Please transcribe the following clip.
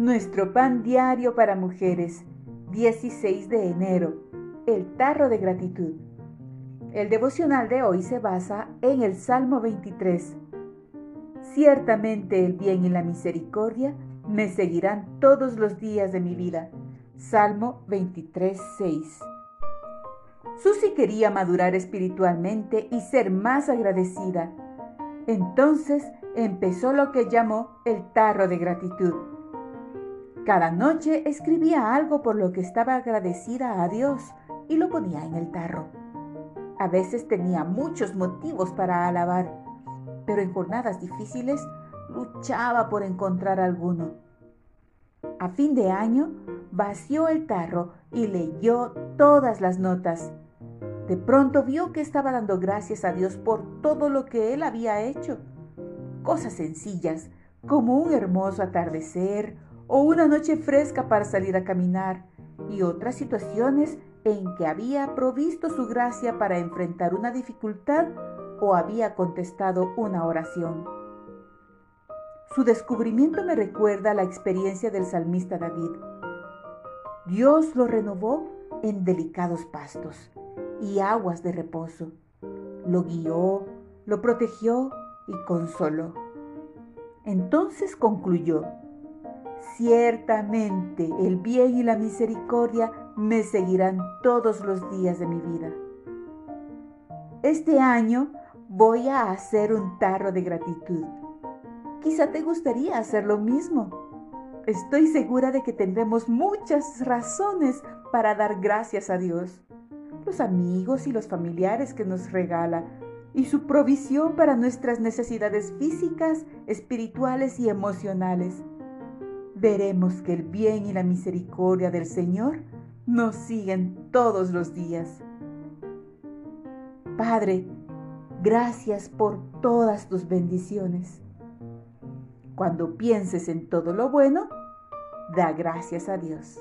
Nuestro pan diario para mujeres, 16 de enero, el tarro de gratitud. El devocional de hoy se basa en el Salmo 23. Ciertamente el bien y la misericordia me seguirán todos los días de mi vida. Salmo 23, 6. Susy quería madurar espiritualmente y ser más agradecida. Entonces empezó lo que llamó el tarro de gratitud. Cada noche escribía algo por lo que estaba agradecida a Dios y lo ponía en el tarro. A veces tenía muchos motivos para alabar, pero en jornadas difíciles luchaba por encontrar alguno. A fin de año vació el tarro y leyó todas las notas. De pronto vio que estaba dando gracias a Dios por todo lo que él había hecho. Cosas sencillas, como un hermoso atardecer o una noche fresca para salir a caminar, y otras situaciones en que había provisto su gracia para enfrentar una dificultad o había contestado una oración. Su descubrimiento me recuerda la experiencia del salmista David. Dios lo renovó en delicados pastos y aguas de reposo. Lo guió, lo protegió y consoló. Entonces concluyó, Ciertamente el bien y la misericordia me seguirán todos los días de mi vida. Este año voy a hacer un tarro de gratitud. Quizá te gustaría hacer lo mismo. Estoy segura de que tendremos muchas razones para dar gracias a Dios, los amigos y los familiares que nos regala, y su provisión para nuestras necesidades físicas, espirituales y emocionales veremos que el bien y la misericordia del Señor nos siguen todos los días. Padre, gracias por todas tus bendiciones. Cuando pienses en todo lo bueno, da gracias a Dios.